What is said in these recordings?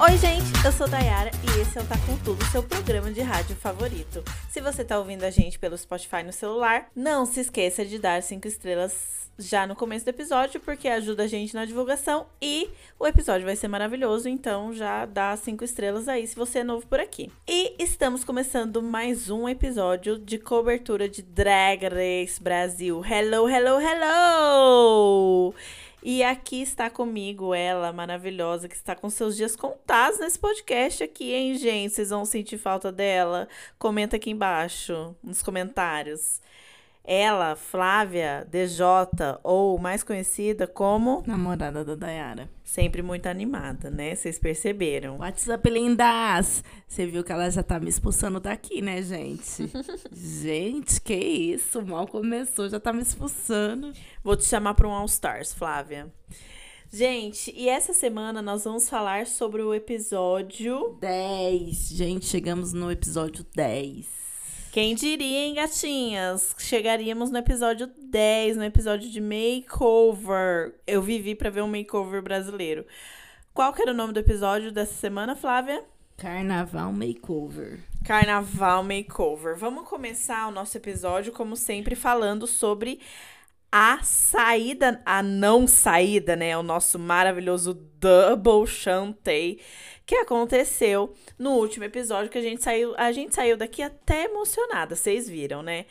Oi, gente, eu sou Dayara e esse é o Tá Com Tudo, seu programa de rádio favorito. Se você tá ouvindo a gente pelo Spotify no celular, não se esqueça de dar cinco estrelas já no começo do episódio, porque ajuda a gente na divulgação e o episódio vai ser maravilhoso, então já dá cinco estrelas aí se você é novo por aqui. E estamos começando mais um episódio de cobertura de Drag Race Brasil. Hello, hello, hello! E aqui está comigo ela, maravilhosa, que está com seus dias contados nesse podcast aqui, hein, gente? Vocês vão sentir falta dela? Comenta aqui embaixo, nos comentários. Ela, Flávia DJ, ou mais conhecida como Namorada da Dayara. sempre muito animada, né? Vocês perceberam. WhatsApp, lindas! Você viu que ela já tá me expulsando daqui, né, gente? gente, que isso? Mal começou, já tá me expulsando. Vou te chamar para um All Stars, Flávia. Gente, e essa semana nós vamos falar sobre o episódio 10. Gente, chegamos no episódio 10. Quem diria, hein, gatinhas? Chegaríamos no episódio 10, no episódio de makeover. Eu vivi pra ver um makeover brasileiro. Qual que era o nome do episódio dessa semana, Flávia? Carnaval Makeover. Carnaval Makeover. Vamos começar o nosso episódio, como sempre, falando sobre a saída, a não saída, né? O nosso maravilhoso Double Chantei que aconteceu no último episódio que a gente saiu, a gente saiu daqui até emocionada, vocês viram, né?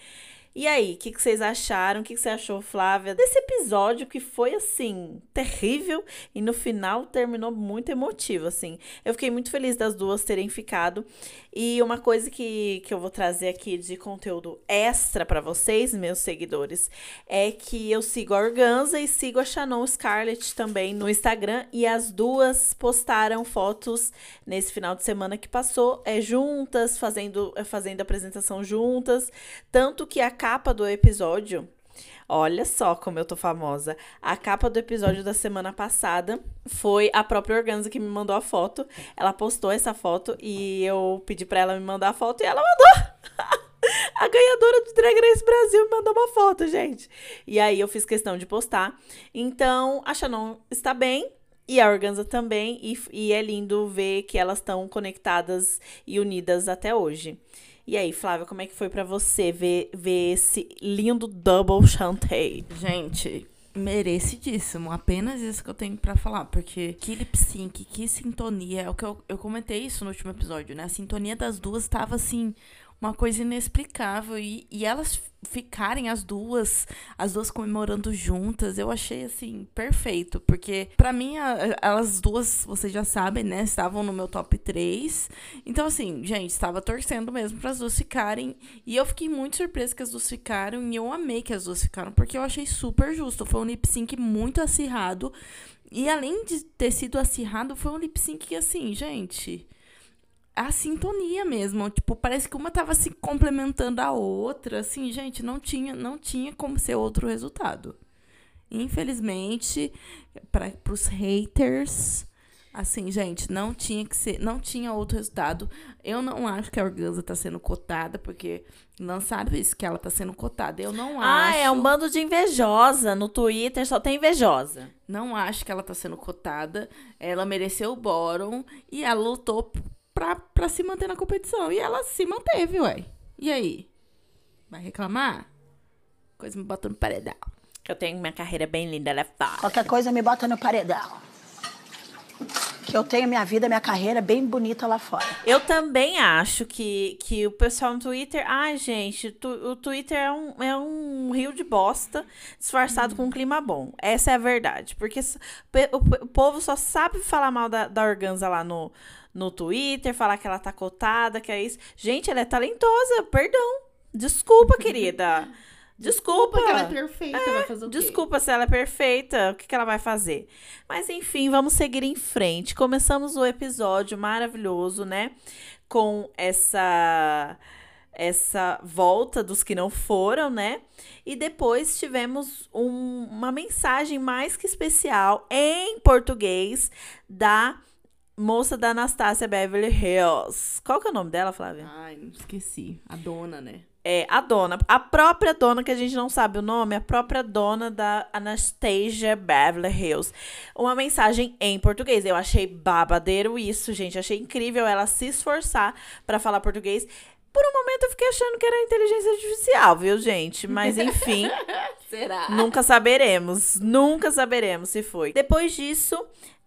E aí, o que, que, vocês acharam? O que, que, você achou, Flávia, desse episódio que foi, assim, terrível e no final terminou muito emotivo, assim. Eu fiquei muito feliz das duas terem ficado. E uma coisa que, que eu vou trazer aqui de conteúdo extra para vocês, meus seguidores, é que eu sigo a Organza e sigo a Shannon Scarlett também no Instagram. E as duas postaram fotos nesse final de semana que passou, é, juntas, fazendo, fazendo apresentação juntas. Tanto que a capa do episódio. Olha só como eu tô famosa. A capa do episódio da semana passada foi a própria Organza que me mandou a foto. Ela postou essa foto e eu pedi para ela me mandar a foto e ela mandou. a ganhadora do Drag Race Brasil me mandou uma foto, gente. E aí eu fiz questão de postar. Então, a Shannon está bem. E a Organza também. E, e é lindo ver que elas estão conectadas e unidas até hoje. E aí, Flávia, como é que foi para você ver, ver esse lindo double chantei? Gente, merecidíssimo. Apenas isso que eu tenho para falar. Porque que lip sync, que sintonia. É o que eu, eu comentei isso no último episódio, né? A sintonia das duas estava assim uma coisa inexplicável. E, e elas ficarem as duas, as duas comemorando juntas, eu achei assim perfeito, porque para mim a, elas duas, vocês já sabem, né, estavam no meu top 3. Então assim, gente, estava torcendo mesmo para as duas ficarem, e eu fiquei muito surpresa que as duas ficaram e eu amei que as duas ficaram, porque eu achei super justo. Foi um lip sync muito acirrado. E além de ter sido acirrado, foi um lip sync que assim, gente, a sintonia mesmo. Tipo, parece que uma tava se complementando a outra. Assim, gente, não tinha, não tinha como ser outro resultado. Infelizmente, para os haters, assim, gente, não tinha que ser, não tinha outro resultado. Eu não acho que a Organza tá sendo cotada, porque lançaram isso, que ela tá sendo cotada. Eu não ah, acho. Ah, é um bando de invejosa. No Twitter só tem invejosa. Não acho que ela tá sendo cotada. Ela mereceu o bórum e ela lutou pra, pra se manter na competição. E ela se manteve, ué. E aí? Vai reclamar? Coisa me bota no paredão. Eu tenho minha carreira bem linda, ela é foda. Qualquer coisa me bota no paredão. Que eu tenho minha vida, minha carreira bem bonita lá fora. Eu também acho que, que o pessoal no Twitter. Ai, gente, tu, o Twitter é um, é um rio de bosta disfarçado hum. com um clima bom. Essa é a verdade. Porque o, o povo só sabe falar mal da, da organza lá no, no Twitter, falar que ela tá cotada, que é isso. Gente, ela é talentosa, perdão. Desculpa, querida. Desculpa. Porque ela é perfeita, é, vai fazer o quê? Desculpa se ela é perfeita, o que, que ela vai fazer? Mas enfim, vamos seguir em frente. Começamos o episódio maravilhoso, né? Com essa essa volta dos que não foram, né? E depois tivemos um, uma mensagem mais que especial em português da moça da Anastácia Beverly Hills. Qual que é o nome dela, Flávia? Ai, esqueci. A dona, né? é, a dona, a própria dona, que a gente não sabe o nome, a própria dona da Anastasia Beverly Hills. Uma mensagem em português. Eu achei babadeiro isso, gente. Achei incrível ela se esforçar para falar português. Por um momento eu fiquei achando que era inteligência artificial, viu, gente? Mas enfim. Será? Nunca saberemos. Nunca saberemos se foi. Depois disso,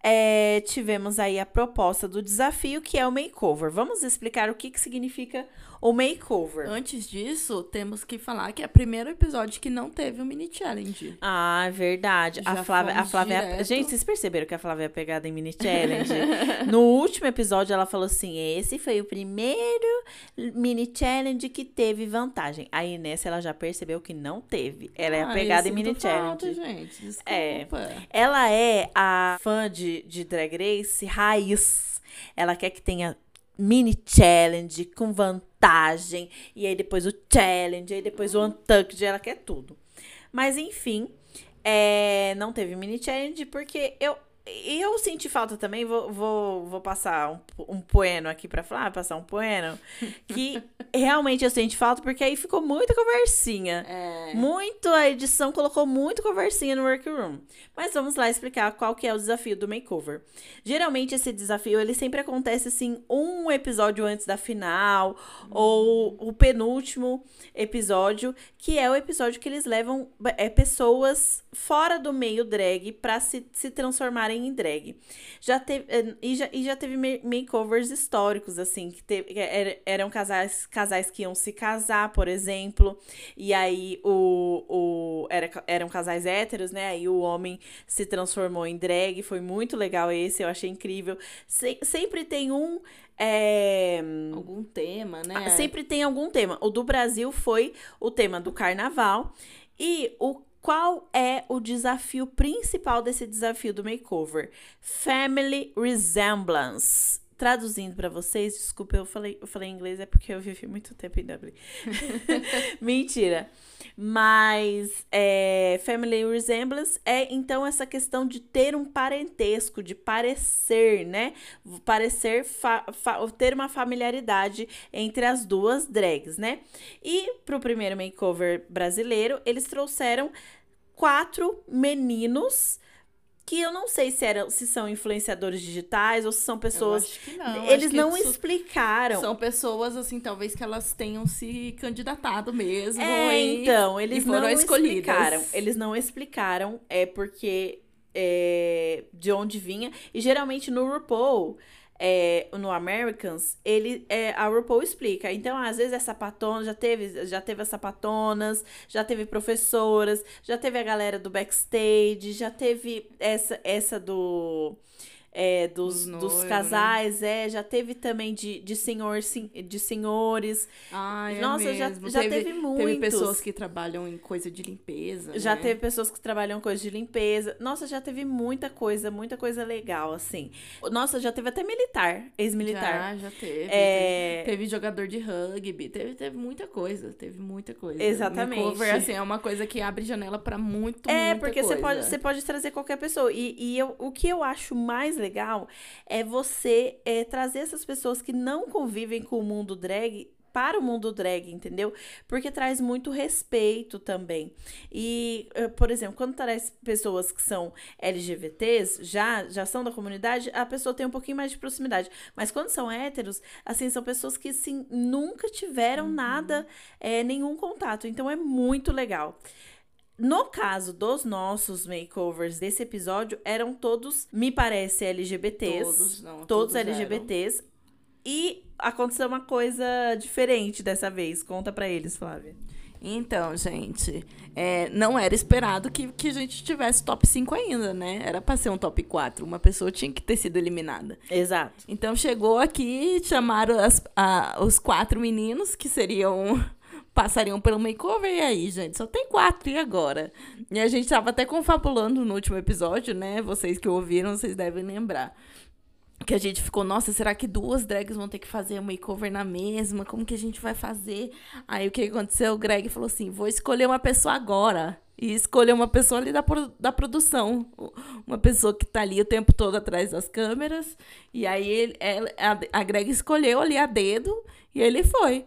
é, tivemos aí a proposta do desafio, que é o makeover. Vamos explicar o que, que significa o makeover. Antes disso, temos que falar que é o primeiro episódio que não teve o mini challenge. Ah, é verdade. A Já Flávia, a Flávia. direto. Gente, vocês perceberam que a Flávia é pegada em mini challenge? no último episódio, ela falou assim: esse foi o primeiro mini challenge que teve vantagem. Aí nessa ela já percebeu que não teve. Ela é Ah, pegada em mini sinto falta, challenge. gente. Desculpa. É. Ela é a fã de, de Drag Race raiz. Ela quer que tenha mini challenge com vantagem. E aí depois o challenge, aí depois o untucked. Ela quer tudo. Mas enfim, é, não teve mini challenge porque eu. Eu senti falta também, vou, vou, vou passar um, um poeno aqui pra falar, passar um poeno, que realmente eu senti falta porque aí ficou muita conversinha. É. Muito, a edição colocou muito conversinha no workroom. Mas vamos lá explicar qual que é o desafio do makeover. Geralmente esse desafio, ele sempre acontece assim, um episódio antes da final, ou o penúltimo episódio, que é o episódio que eles levam é, pessoas fora do meio drag pra se, se transformarem em drag. Já teve, eh, e, já, e já teve ma- makeovers históricos, assim, que teve, que era- eram casais, casais que iam se casar, por exemplo, e aí o, o era, eram casais héteros, né? Aí o homem se transformou em drag, foi muito legal esse, eu achei incrível. Se- sempre tem um. é, Algum tema, né? Sempre tem algum tema. O do Brasil foi o tema do carnaval. E o qual é o desafio principal desse desafio do makeover? Family Resemblance. Traduzindo pra vocês, desculpa, eu falei, eu falei em inglês, é porque eu vivi muito tempo em Dublin. Mentira. Mas é, Family Resemblance é então essa questão de ter um parentesco, de parecer, né? Parecer, ter uma familiaridade entre as duas drags, né? E pro primeiro makeover brasileiro, eles trouxeram quatro meninos que eu não sei se, eram, se são influenciadores digitais ou se são Eu pessoas. acho que não. Eles não explicaram. São pessoas, assim, talvez que elas tenham se candidatado mesmo. É, e- então, eles foram não escolhidas. explicaram. Eles não explicaram, é porque é, de onde vinha. E geralmente no RuPaul, é, no Americans, ele, é, a RuPaul explica. Então, às vezes, é sapatona, já teve, já teve as sapatonas, já teve professoras, já teve a galera do backstage, já teve essa, essa do. É, dos, Dos né? casais, é, já teve também de, de, senhor, de senhores. Ai, é Nossa, já- mesmo. já teve, teve Teve muitos. pessoas que trabalham em coisa de limpeza. Já né? teve pessoas que trabalham com coisa de limpeza. Nossa, já teve muita coisa, muita coisa legal, assim. Nossa, já teve até militar, ex-militar. Já, já teve. É. teve. Teve jogador de rugby, teve, teve muita coisa, teve muita coisa. Exatamente. Makeover, assim, é uma coisa que abre janela pra muito, É, muita porque você coisa. pode, você pode trazer qualquer pessoa. E, e eu, o que eu acho mais legal é você é, trazer essas pessoas que não convivem com o mundo drag para o mundo drag, entendeu? Porque traz muito respeito também. E, eh, por exemplo, quando traz pessoas que são LGBTs, já, já são da comunidade, a pessoa tem um pouquinho mais de proximidade. Mas quando são héteros, assim, são pessoas que, assim, nunca tiveram nada, eh, nenhum contato. Então, é muito legal. No caso dos nossos makeovers desse episódio, eram todos, me parece, LGBTs. Todos, não, Todos, todos eram. LGBTs. E aconteceu uma coisa diferente dessa vez. Conta pra eles, Flávia. Então, gente, é, não era esperado que, que a gente tivesse top 5 ainda, né? Era pra ser um top 4. Uma pessoa tinha que ter sido eliminada. Exato. Então chegou aqui, chamaram as- a- os quatro meninos que seriam. Passariam pelo makeover, e aí, gente? Só tem quatro, e agora? E a gente tava até confabulando no último episódio, né? Vocês que ouviram, vocês devem lembrar. Que a gente ficou, nossa, será que duas drags vão ter que fazer o makeover na mesma? Como que a gente vai fazer? Aí o que aconteceu? O Greg falou assim: vou escolher uma pessoa agora. E escolher uma pessoa ali da, da produção. Uma pessoa que tá ali o tempo todo atrás das câmeras. E aí ele, a, a Greg escolheu ali a dedo e ele foi.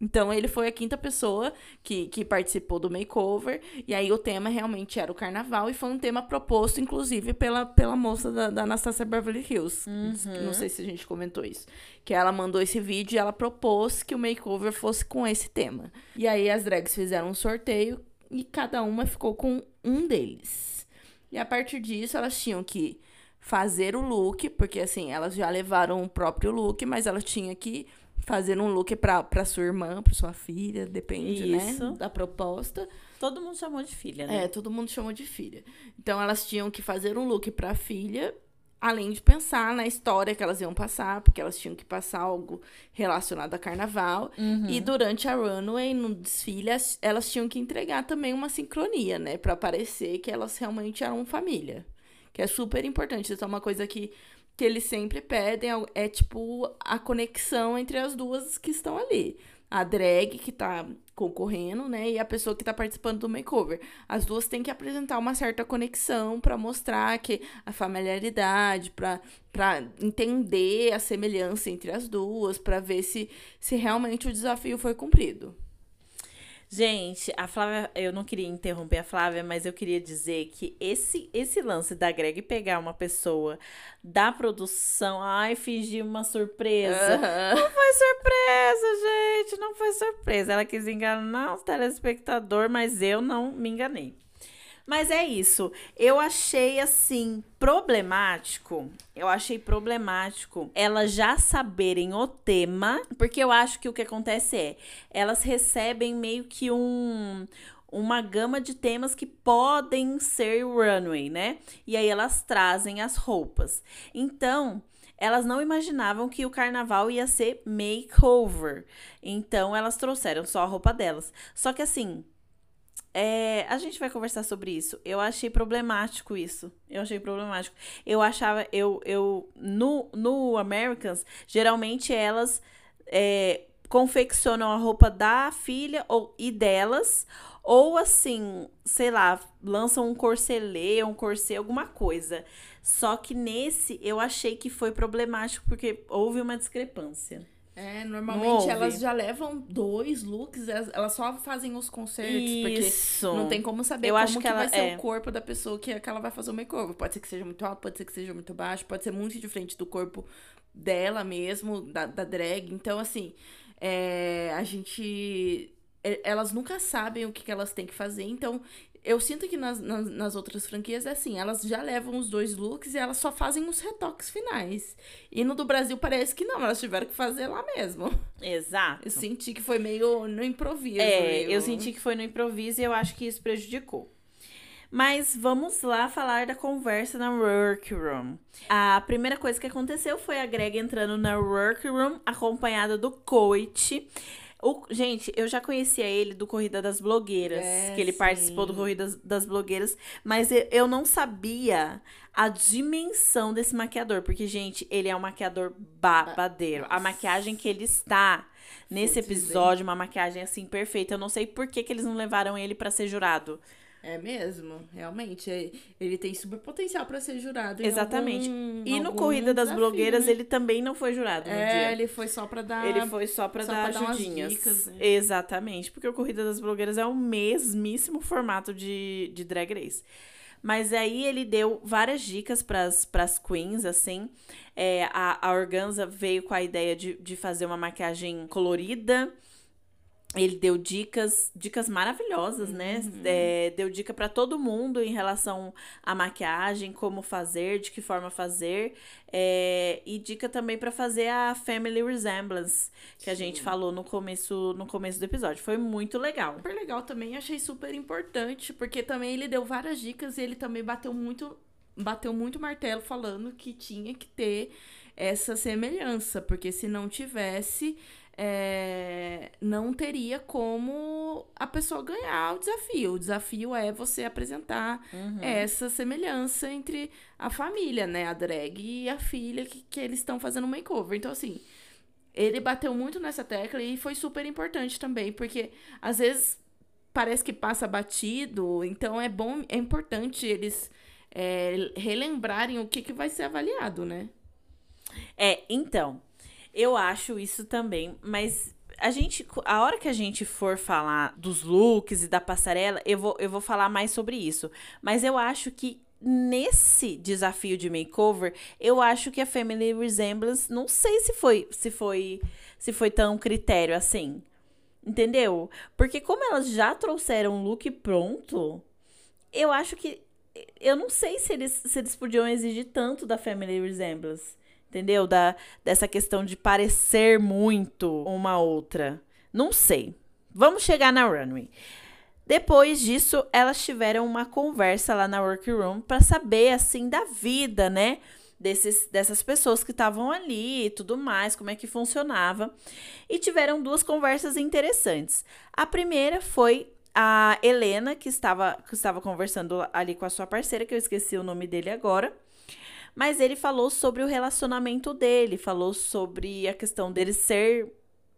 Então ele foi a quinta pessoa que, que participou do makeover. E aí o tema realmente era o carnaval. E foi um tema proposto, inclusive, pela, pela moça da, da Anastasia Beverly Hills. Uhum. Não sei se a gente comentou isso. Que ela mandou esse vídeo e ela propôs que o makeover fosse com esse tema. E aí as drags fizeram um sorteio e cada uma ficou com um deles. E a partir disso elas tinham que fazer o look, porque assim, elas já levaram o próprio look, mas elas tinham que fazer um look pra, pra sua irmã, pra sua filha, depende, Isso. né? Da proposta. Todo mundo chamou de filha, né? É, todo mundo chamou de filha. Então elas tinham que fazer um look pra filha, além de pensar na história que elas iam passar, porque elas tinham que passar algo relacionado a carnaval. E durante a runway, no desfile, as- elas tinham que entregar também uma sincronia, né? Pra parecer que elas realmente eram família. Que é super importante. Isso é uma coisa que, que eles sempre pedem, é, é tipo a conexão entre as duas que estão ali. A drag que tá concorrendo, né? E a pessoa que tá participando do makeover. As duas têm que apresentar uma certa conexão pra mostrar que a familiaridade, pra para entender a semelhança entre as duas, pra ver se, se realmente o desafio foi cumprido. Gente, a Flávia, eu não queria interromper a Flávia, mas eu queria dizer que esse esse lance da Greg pegar uma pessoa da produção, ai, fingir uma surpresa. Não foi surpresa, gente, não foi surpresa. Ela quis enganar o telespectador, mas eu não me enganei. Mas é isso. Eu achei assim problemático. Eu achei problemático elas já saberem o tema, porque eu acho que o que acontece é, elas recebem meio que um uma gama de temas que podem ser runway, né? E aí elas trazem as roupas. Então, elas não imaginavam que o carnaval ia ser makeover. Então, elas trouxeram só a roupa delas. Só que assim, é, a gente vai conversar sobre isso. Eu achei problemático isso. Eu achei problemático. Eu achava, eu, eu no, no Americans, geralmente elas é, confeccionam a roupa da filha ou, e delas, ou assim, sei lá, lançam um corselê, um corset, alguma coisa. Só que nesse eu achei que foi problemático porque houve uma discrepância. É, normalmente elas já levam dois looks, elas, só fazem os concertos, Isso. porque não tem como saber Eu como acho que que, ela- vai ser é. o corpo da pessoa que, que ela vai fazer o makeover. Pode ser que seja muito alto, pode ser que seja muito baixo, pode ser muito diferente do corpo dela mesmo, da, da drag. Então, assim, é, a gente... é, Elas nunca sabem o que, que elas têm que fazer, então... Eu sinto que nas, nas, nas outras franquias é assim, elas já levam os dois looks e elas só fazem os retoques finais. E no do Brasil parece que não, elas tiveram que fazer lá mesmo. Exato. Eu senti que foi meio no improviso. É, meio- eu senti que foi no improviso e eu acho que isso prejudicou. Mas vamos lá falar da conversa na workroom. A primeira coisa que aconteceu foi a Greg entrando na workroom, acompanhada do Coit. O, gente, eu já conhecia ele do Corrida das Blogueiras, É, que ele sim. participou do Corrida das, das Blogueiras, mas eu, eu não sabia a dimensão desse maquiador, porque, gente, ele é um maquiador babadeiro. A Nossa. maquiagem que ele está nesse Putz, hein? episódio, uma maquiagem assim perfeita. Eu não sei por que, que eles não levaram ele pra ser jurado. É mesmo, realmente. é- Ele tem super potencial pra ser jurado. Exatamente. algum- E no Corrida das desafio, Blogueiras, né? ele também não foi jurado no É, dia. ele foi só pra dar. Ele foi só só dar pra dar ajudinhas. dicas, né? Exatamente, porque o Corrida das Blogueiras é o mesmíssimo formato de, de Drag Race. Mas aí ele deu várias dicas pras, pras queens, assim. É, a, a Organza veio com a ideia de, de fazer uma maquiagem colorida. Ele deu dicas, dicas maravilhosas, né? É, deu dica pra todo mundo em relação à maquiagem, como fazer, de que forma fazer. É, e dica também pra fazer a Family Resemblance, que a gente falou no começo, no começo do episódio. Foi muito legal. Super legal também, achei super importante, porque também ele deu várias dicas e ele também bateu muito, bateu muito martelo falando que tinha que ter essa semelhança, porque se não tivesse, é, não teria como a pessoa ganhar o desafio. O desafio é você apresentar essa semelhança entre a família, né? A drag e a filha que, que eles estão fazendo makeover. Então, assim, ele bateu muito nessa tecla e foi super importante também, porque às vezes parece que passa batido, então é bom, é importante eles é, relembrarem o que, que vai ser avaliado, né? É, então, eu acho isso também, mas a gente, a hora que a gente for falar dos looks e da passarela, eu vou, eu vou falar mais sobre isso. Mas eu acho que nesse desafio de makeover, eu acho que a Family Resemblance, não sei se foi, se foi, se foi tão critério assim. Entendeu? Porque como elas já trouxeram um look pronto, eu acho que eu não sei se eles, se eles podiam exigir tanto da Family Resemblance. Entendeu? Da, dessa questão de parecer muito uma outra. Não sei. Vamos chegar na runway. Depois disso, elas tiveram uma conversa lá na workroom para saber assim da vida, né? Desses, dessas pessoas que estavam ali e tudo mais, como é que funcionava. E tiveram duas conversas interessantes. A primeira foi a Helena, que estava, que estava conversando ali com a sua parceira, que eu esqueci o nome dele agora. Mas ele falou sobre o relacionamento dele, falou sobre a questão dele ser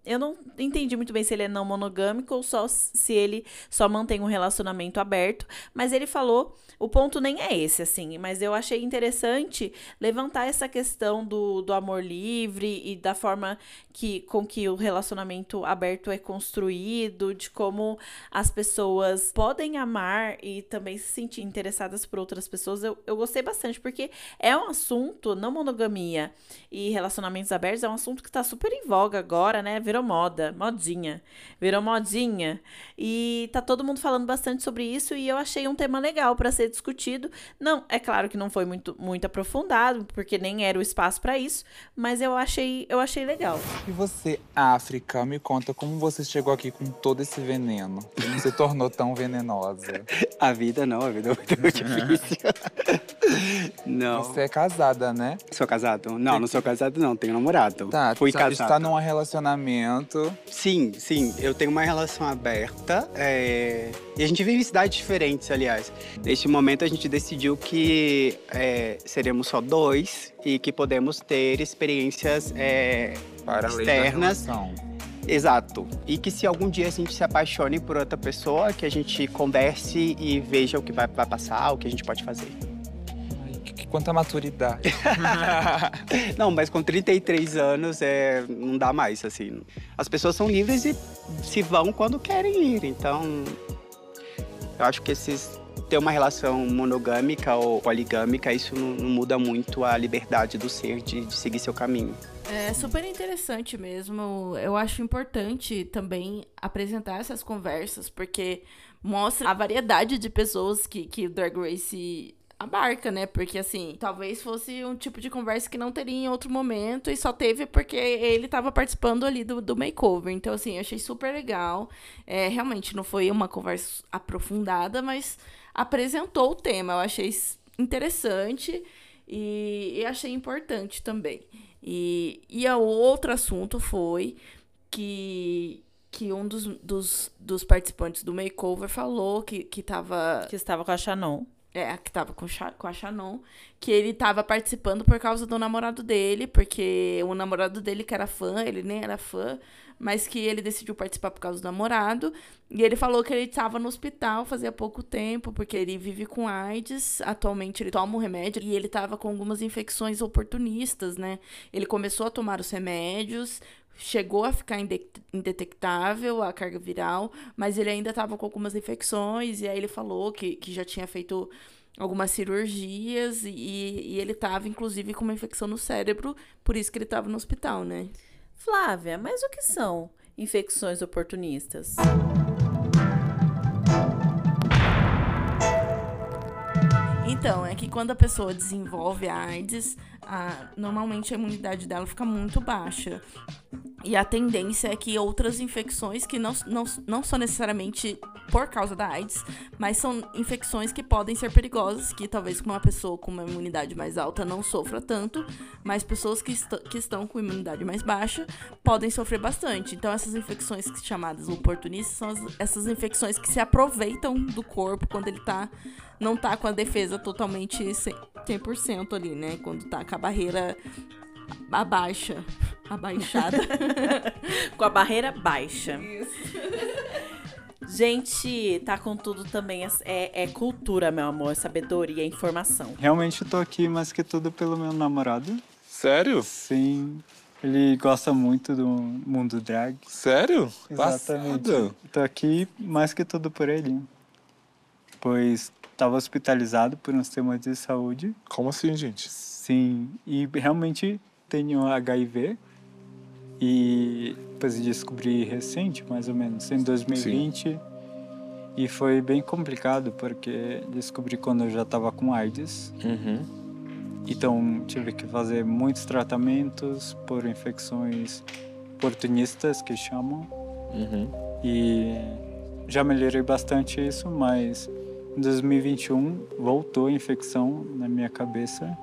eu não entendi muito bem se ele é não monogâmico ou só se ele só mantém um relacionamento aberto, mas ele falou, o ponto nem é esse, assim, mas eu achei interessante levantar essa questão do, do amor livre e da forma que, com que o relacionamento aberto é construído, de como as pessoas podem amar e também se sentir interessadas por outras pessoas. Eu, eu gostei bastante, porque é um assunto, não monogamia e relacionamentos abertos, é um assunto que está super em voga agora, né? Virou moda, modinha. Virou modinha. E tá todo mundo falando bastante sobre isso e eu achei um tema legal para ser discutido. Não, é claro que não foi muito, muito aprofundado, porque nem era o espaço para isso, mas eu achei, eu achei legal. E você, África, me conta como você chegou aqui com todo esse veneno? Como se tornou tão venenosa? A vida não, a vida é muito difícil. não. Você é casada, né? Sou casado? Não, não sou casado não, tenho namorado. Tá, Fui tá, casado. está num relacionamento Sim, sim. Eu tenho uma relação aberta. É... E a gente vive em cidades diferentes, aliás. Neste momento, a gente decidiu que é, seremos só dois e que podemos ter experiências é, Para externas. Exato. E que se algum dia a gente se apaixone por outra pessoa, que a gente converse e veja o que vai, vai passar, o que a gente pode fazer. Quanta maturidade. não, mas com 33 anos é, não dá mais, assim. As pessoas são livres e se vão quando querem ir. Então, eu acho que esses ter uma relação monogâmica ou poligâmica, isso não, não muda muito a liberdade do ser de, de, seguir seu caminho. É super interessante mesmo. Eu acho importante também apresentar essas conversas, porque mostra a variedade de pessoas que, que o Drag Race abarca, né? Porque assim, talvez fosse um tipo de conversa que não teria em outro momento e só teve porque ele estava participando ali do, do makeover. Então, assim, eu achei super legal. É, realmente não foi uma conversa aprofundada, mas apresentou o tema. Eu achei interessante e, e achei importante também. E, e o outro assunto foi que que um dos, dos, dos participantes do makeover falou que, que tava. Que estava com a Shannon. É, que tava com, com a Shannon. Que ele tava participando por causa do namorado dele, porque o namorado dele que era fã, ele nem era fã, mas que ele decidiu participar por causa do namorado. E ele falou que ele estava no hospital fazia pouco tempo, porque ele vive com AIDS. Atualmente ele toma um remédio e ele tava com algumas infecções oportunistas, né? Ele começou a tomar os remédios, chegou a ficar indetectável a carga viral, mas ele ainda estava com algumas infecções, e aí ele falou que, que já tinha feito algumas cirurgias, e, e ele estava, inclusive, com uma infecção no cérebro, por isso que ele estava no hospital, né? Flávia, mas o que são infecções oportunistas? Então, é que quando a pessoa desenvolve a AIDS, a, normalmente a imunidade dela fica muito baixa. E a tendência é que outras infecções, que não, não, não são necessariamente por causa da AIDS, mas são infecções que podem ser perigosas, que talvez uma pessoa com uma imunidade mais alta não sofra tanto, mas pessoas que, est que estão com imunidade mais baixa podem sofrer bastante. Então, essas infecções chamadas oportunistas são as, essas infecções que se aproveitam do corpo quando ele tá, não tá com a defesa totalmente 100% ali, né? Quando tá com a barreira abaixa. Abaixada. com a barreira baixa. Isso. Gente, tá com tudo também. É, é cultura, meu amor, sabedoria, informação. Realmente eu tô aqui mais que tudo pelo meu namorado. Sério? Sim. Ele gosta muito do mundo drag. Sério? Exatamente. Passada. Tô aqui mais que tudo por ele. Pois estava hospitalizado por uns temas de saúde. Como assim, gente? Sim, e realmente tenho HIV. E depois descobri recente, mais ou menos, em 2020. E foi bem complicado, porque descobri quando eu já estava com AIDS. Uhum. Então tive que fazer muitos tratamentos por infecções oportunistas, que chamam. Uhum. E já melhorei bastante isso, mas em 2021 voltou a infecção na minha cabeça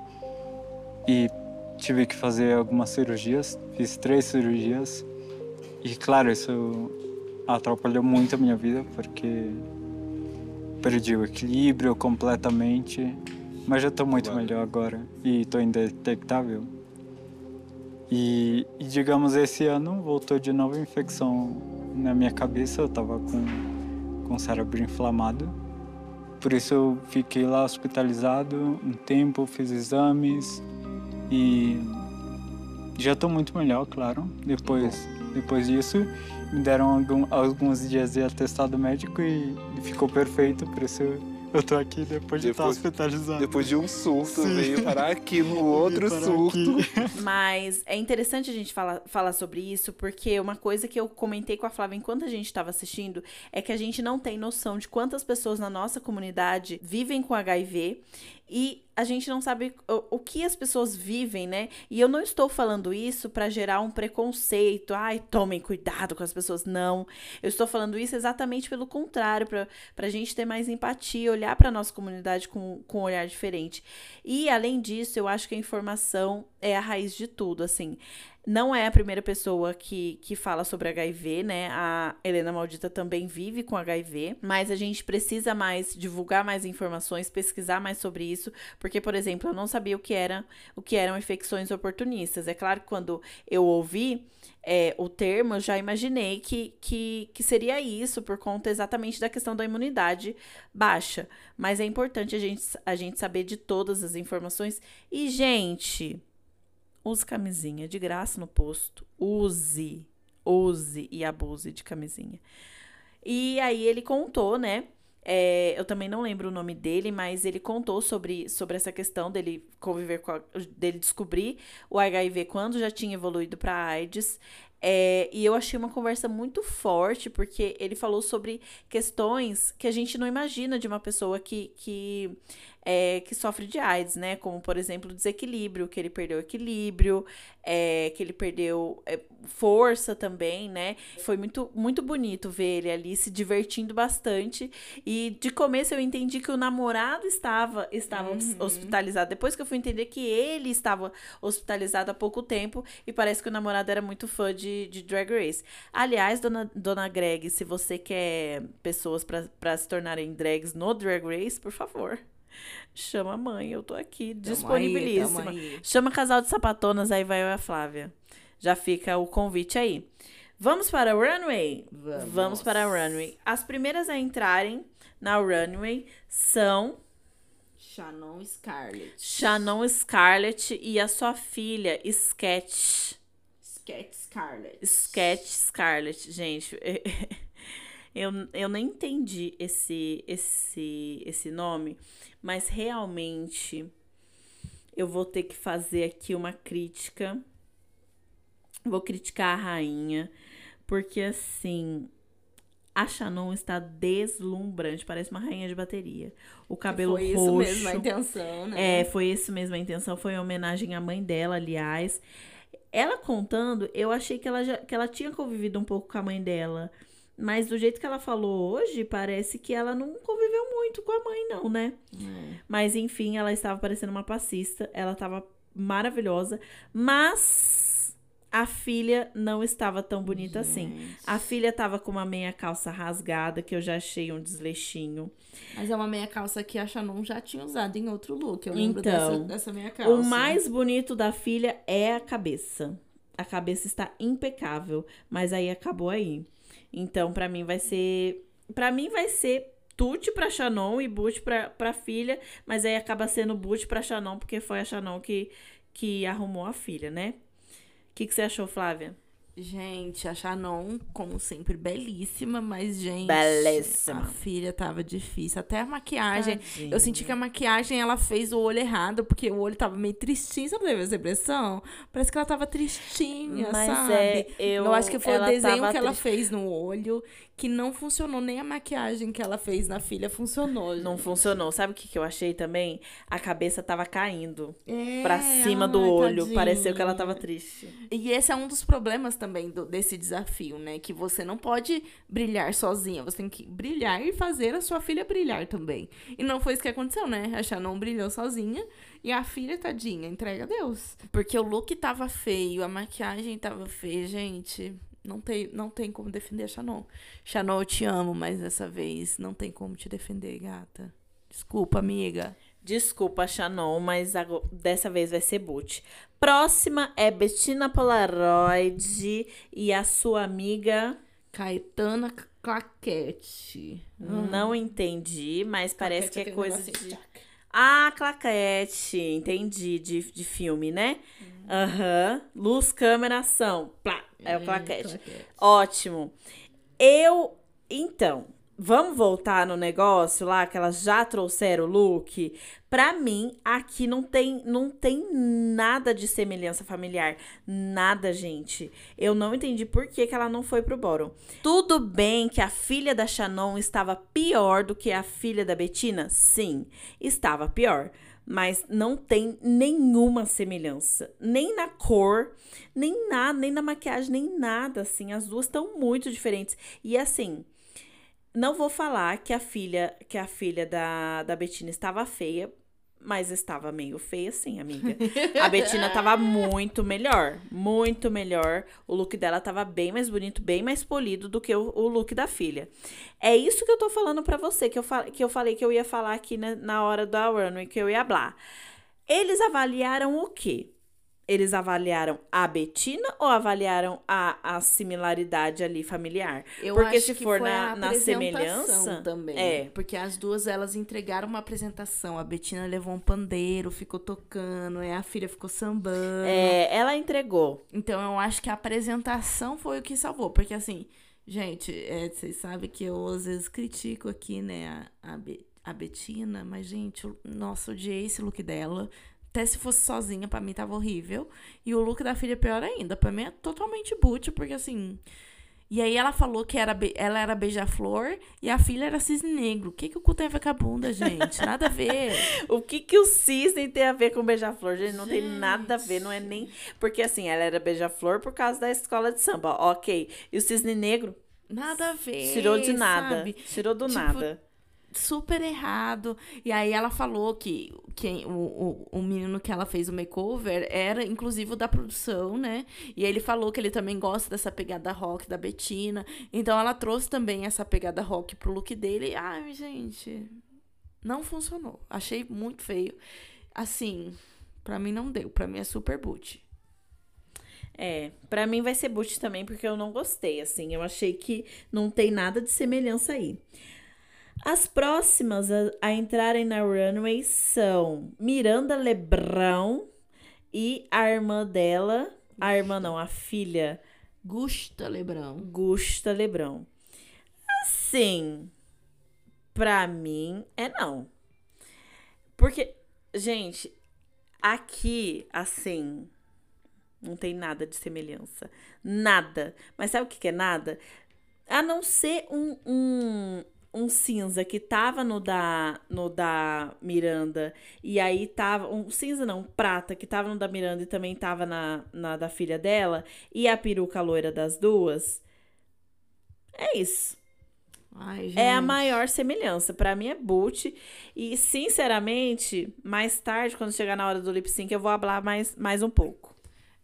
e tive que fazer algumas cirurgias, fiz três cirurgias e claro, isso atrapalhou muito a minha vida porque perdi o equilíbrio completamente, mas já estou muito Claro. melhor agora e estou indetectável. E, e digamos, esse ano voltou de novo a infecção na minha cabeça, eu estava com, com o cérebro inflamado. Por isso eu fiquei lá hospitalizado um tempo, fiz exames e já estou muito melhor, claro. Depois, depois disso, me deram algum- alguns dias de atestado médico e ficou perfeito, por isso eu tô aqui depois de estar Depois- hospitalizado. Depois de um surto, Sim. veio parar aqui no outro surto. aqui. Mas é interessante a gente falar, falar sobre isso, porque uma coisa que eu comentei com a Flávia enquanto a gente estava assistindo é que a gente não tem noção de quantas pessoas na nossa comunidade vivem com HIV e a gente não sabe o, o que as pessoas vivem, né? E eu não estou falando isso para gerar um preconceito, ai, tomem cuidado com as pessoas. Não. Eu estou falando isso exatamente pelo contrário, para a gente ter mais empatia, olhar para nossa comunidade com, com um olhar diferente. E, além disso, eu acho que a informação é a raiz de tudo, assim. Não é a primeira pessoa que, que fala sobre HIV, né? A Helena Maldita também vive com HIV, mas a gente precisa mais divulgar mais informações, pesquisar mais sobre isso, porque, por exemplo, eu não sabia o que era o que eram infecções oportunistas. É claro que quando eu ouvi é, o termo, eu já imaginei que, que, que seria isso, por conta exatamente da questão da imunidade baixa. Mas é importante a gente, a gente saber de todas as informações. E, gente, use camisinha de graça no posto. Use, use e abuse de camisinha. E aí ele contou, né? é, eu também não lembro o nome dele, mas ele contou sobre, sobre essa questão dele conviver com a, dele descobrir o HIV quando já tinha evoluído para AIDS. É, e eu achei uma conversa muito forte, porque ele falou sobre questões que a gente não imagina de uma pessoa que, que, é, que sofre de AIDS, né? Como, por exemplo, desequilíbrio, que ele perdeu equilíbrio, é, que ele perdeu é, força também, né? Foi muito, muito bonito ver ele ali se divertindo bastante. E de começo eu entendi que o namorado estava, estava hospitalizado. Depois que eu fui entender que ele estava hospitalizado há pouco tempo. E parece que o namorado era muito fã de, de Drag Race. Aliás, dona, dona Greg, se você quer pessoas para se tornarem drags no Drag Race, por favor. Chama a mãe, eu tô aqui, Tamo disponibilíssima. aí, aí. Chama casal de sapatonas, aí vai eu e a Flávia. Já fica o convite aí. Vamos para a runway? Vamos. para a runway. As primeiras a entrarem na runway são Shannon Scarlett. Shannon Scarlett e a sua filha, Sketch. Sketch Scarlett. Sketch Scarlett, gente. Eu, eu nem entendi esse, esse, esse nome, mas realmente eu vou ter que fazer aqui uma crítica. Vou criticar a rainha, porque assim, a Shannon está deslumbrante, parece uma rainha de bateria. O cabelo Foi roxo. isso mesmo a intenção, né? É, foi isso mesmo a intenção. Foi em homenagem à mãe dela, aliás. Ela contando, eu achei que ela, já, que ela tinha convivido um pouco com a mãe dela. Mas do jeito que ela falou hoje, parece que ela não conviveu muito com a mãe, não, né? Mas enfim, ela estava parecendo uma passista. Ela estava maravilhosa. Mas a filha não estava tão bonita assim. A filha estava com uma meia calça rasgada, que eu já achei um desleixinho. Mas é uma meia calça que a Shannon já tinha usado em outro look. Eu lembro Então, dessa, dessa meia calça. O mais bonito da filha é a cabeça. A cabeça está impecável, mas aí acabou aí. Então, pra mim vai ser, Pra mim vai ser Tuti pra Shannon e Boot pra, pra filha, mas aí acaba sendo Boot pra Shannon porque foi a Shannon que que arrumou a filha, né? que, que você achou, Flávia? Gente, a Shannon, como sempre, belíssima, mas, gente. Belíssima. A filha tava difícil. Até a maquiagem. Tadinha. Eu senti que a maquiagem ela fez o olho errado, porque o olho tava meio tristinho. Sabe essa impressão? Parece que ela tava tristinha, Mas sabe? é, eu- acho que foi o desenho que ela fez no olho que não funcionou. Nem a maquiagem que ela fez na filha funcionou. Não gente. funcionou. Sabe o que, que eu achei também? A cabeça tava caindo É, pra cima do ai, olho. tadinha. Pareceu que ela tava triste. E esse é um dos problemas também do- desse desafio, né? Que você não pode brilhar sozinha. Você tem que brilhar e fazer a sua filha brilhar também. E não foi isso que aconteceu, né? A Shannon brilhou sozinha e a filha, tadinha, entrega a Deus. Porque o look tava feio, a maquiagem tava feia, gente. Não tem, não tem como defender a Shannon. Shannon, eu te amo, mas dessa vez não tem como te defender, gata. Desculpa, amiga. Desculpa, Shannon, mas dessa vez vai ser boot. Próxima é Bettina Polaroid e a sua amiga. Caetana Claquete. Não entendi, mas parece que é Claquete, aquele coisa de. Ah, claquete. Entendi. De, de filme, né? Aham. Luz, câmera, ação. Plá. É o claquete. claquete. Ótimo. Eu. Então, vamos voltar no negócio lá que elas já trouxeram o look. Pra mim, aqui não tem, não tem nada de semelhança familiar. Nada, gente. Eu não entendi por que, que ela não foi pro bórum. Tudo bem que a filha da Shannon estava pior do que a filha da Bettina? Sim, estava pior. Mas não tem nenhuma semelhança. Nem na cor, nem nada, nem na maquiagem, nem nada, assim. As duas estão muito diferentes. E assim, não vou falar que a filha, que a filha da, da Betina estava feia, mas estava meio feia sim, amiga. A Betina tava muito melhor, muito melhor. O look dela tava bem mais bonito, bem mais polido do que o, o look da filha. É isso que eu tô falando pra você, que eu, que eu falei que eu ia falar aqui na, na hora da runway, que eu ia hablar. Eles avaliaram o quê? Eles avaliaram a Betina ou avaliaram a, a similaridade ali familiar? Eu Porque acho se que for foi na, a na semelhança. também. É. Porque as duas elas entregaram uma apresentação. A Betina levou um pandeiro, ficou tocando, e a filha ficou sambando. É, ela entregou. Então eu acho que a apresentação foi o que salvou. Porque assim, gente, é, vocês sabem que eu às vezes critico aqui, né, a, a, Be- a Betina, mas, gente, eu- nossa, odiei esse look dela. Até se fosse sozinha, pra mim tava horrível. E o look da filha é pior ainda. Pra mim é totalmente boot, porque assim. E aí ela falou que era ela era beija-flor e a filha era cisne negro. O que, que o cu tem a ver com a bunda, gente? Nada a ver. O que que o cisne tem a ver com beija-flor? Gente, não tem nada a ver, não é nem... Porque, assim, ela era beija-flor por causa da escola de samba, ok. E o cisne negro Nada a ver. tirou de nada. sabe? Tirou do Tipo, nada. Super errado. E aí ela falou que quem, o, o, o menino que ela fez o makeover era, inclusive, o da produção, né? E ele falou que ele também gosta dessa pegada rock da Betina. Então ela trouxe também essa pegada rock pro look dele. Ai, gente, não funcionou. Achei muito feio. Assim, pra mim não deu. Pra mim é super boot. É, pra mim vai ser boot também, porque eu não gostei, assim. Eu achei que não tem nada de semelhança aí. As próximas a, a entrarem na runway são Miranda Lebrão e a irmã dela. A irmã não, a filha Gusta Lebrão. Gusta Lebrão. Assim, pra mim é não. Porque, gente, aqui, assim, não tem nada de semelhança. Nada. Mas sabe o que, que é nada? A não ser um, um, um cinza que tava no da, no da Miranda. E aí tava. Um cinza não, um prata, que tava no da Miranda e também tava na, na da filha dela. E a peruca loira das duas. É isso. Ai. É a maior semelhança. Pra mim é boot. E, sinceramente, mais tarde, quando chegar na hora do lip sync, eu vou falar mais, mais um pouco.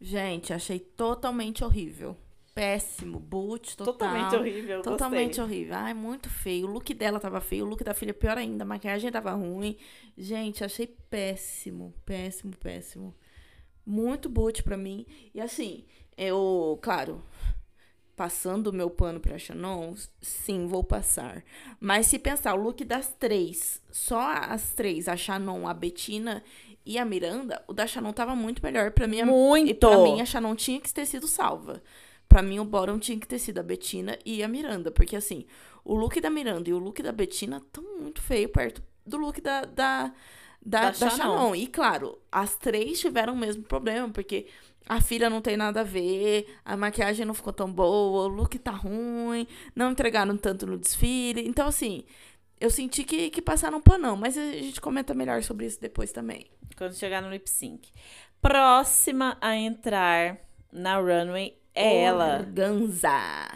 Gente, achei totalmente horrível. Péssimo. Boot, total. Totalmente horrível. Totalmente gostei. horrível. Ai, muito feio. O look dela tava feio, o look da filha pior ainda. A maquiagem tava ruim. Gente, achei péssimo. Péssimo, péssimo. Muito boot pra mim. E assim, eu, claro, passando o meu pano pra Shannon, sim, vou passar. Mas se pensar, o look das três, só as três, a Shannon, a Betina e a Miranda, o da Shannon tava muito melhor. Pra mim, Muito! E pra mim, a Shannon tinha que ter sido salva. Pra mim, o bottom tinha que ter sido a Betina e a Miranda. Porque, assim, o look da Miranda e o look da Betina estão muito feio perto do look da, da, da, Da da. Shannon. E, claro, as três tiveram o mesmo problema, porque a filha não tem nada a ver, a maquiagem não ficou tão boa, o look tá ruim, não entregaram tanto no desfile. Então, assim, eu senti que, que passaram um panão, mas a gente comenta melhor sobre isso depois também. Quando chegar no lip sync. Próxima a entrar na runway é ela. Organza.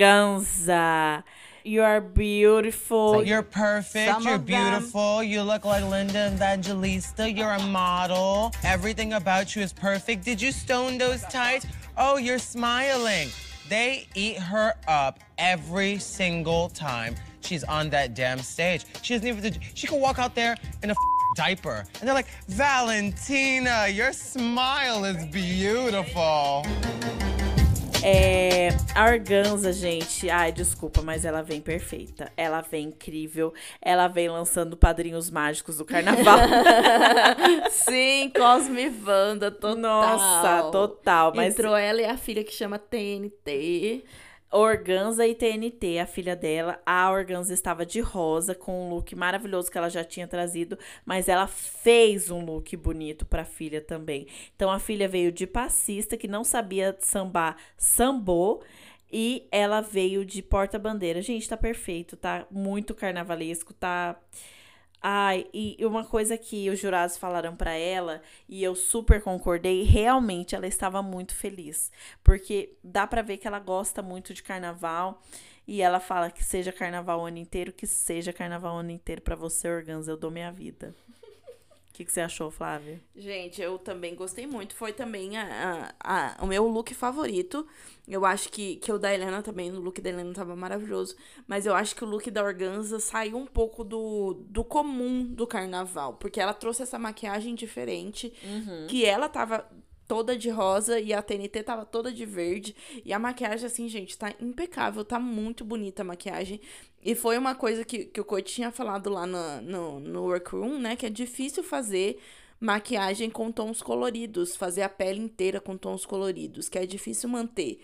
Organza. You are beautiful. You're perfect. Some you're of them- beautiful. You look like Linda Evangelista. You're a model. Everything about you is perfect. Did you stone those tights? Oh, you're smiling. They eat her up every single time she's on that damn stage. She doesn't even. She can walk out there in a diaper, and they're like, Valentina, your smile is beautiful. É, a Organza, gente, ai, desculpa, mas ela vem perfeita. Ela vem incrível. Ela vem lançando padrinhos mágicos do carnaval. Sim, Cosme Wanda, total. Nossa, total. Mas Entrou ela e a filha que chama TNT. Organza e TNT, a filha dela. A Organza estava de rosa, com um look maravilhoso que ela já tinha trazido, mas ela fez um look bonito para a filha também. Então a filha veio de passista, que não sabia sambar, sambou. E ela veio de porta-bandeira. Gente, tá perfeito, tá muito carnavalesco, tá. Ai, e uma coisa que os jurados falaram pra ela, e eu super concordei, realmente ela estava muito feliz. Porque dá pra ver que ela gosta muito de carnaval. E ela fala que seja carnaval o ano inteiro, que seja carnaval o ano inteiro pra você, Organza, eu dou minha vida. O que, que você achou, Flávia? Gente, eu também gostei muito. Foi também a, a- a- o meu look favorito. Eu acho que, que o da Helena também, o look da Helena tava maravilhoso. Mas eu acho que o look da Organza saiu um pouco do, do comum do carnaval. Porque ela trouxe essa maquiagem diferente. Que ela tava toda de rosa e a TNT tava toda de verde. E a maquiagem, assim, gente, tá impecável. Tá muito bonita a maquiagem. E foi uma coisa que, que o Coit tinha falado lá no, no, no workroom, né? Que é difícil fazer maquiagem com tons coloridos, fazer a pele inteira com tons coloridos, que é difícil manter.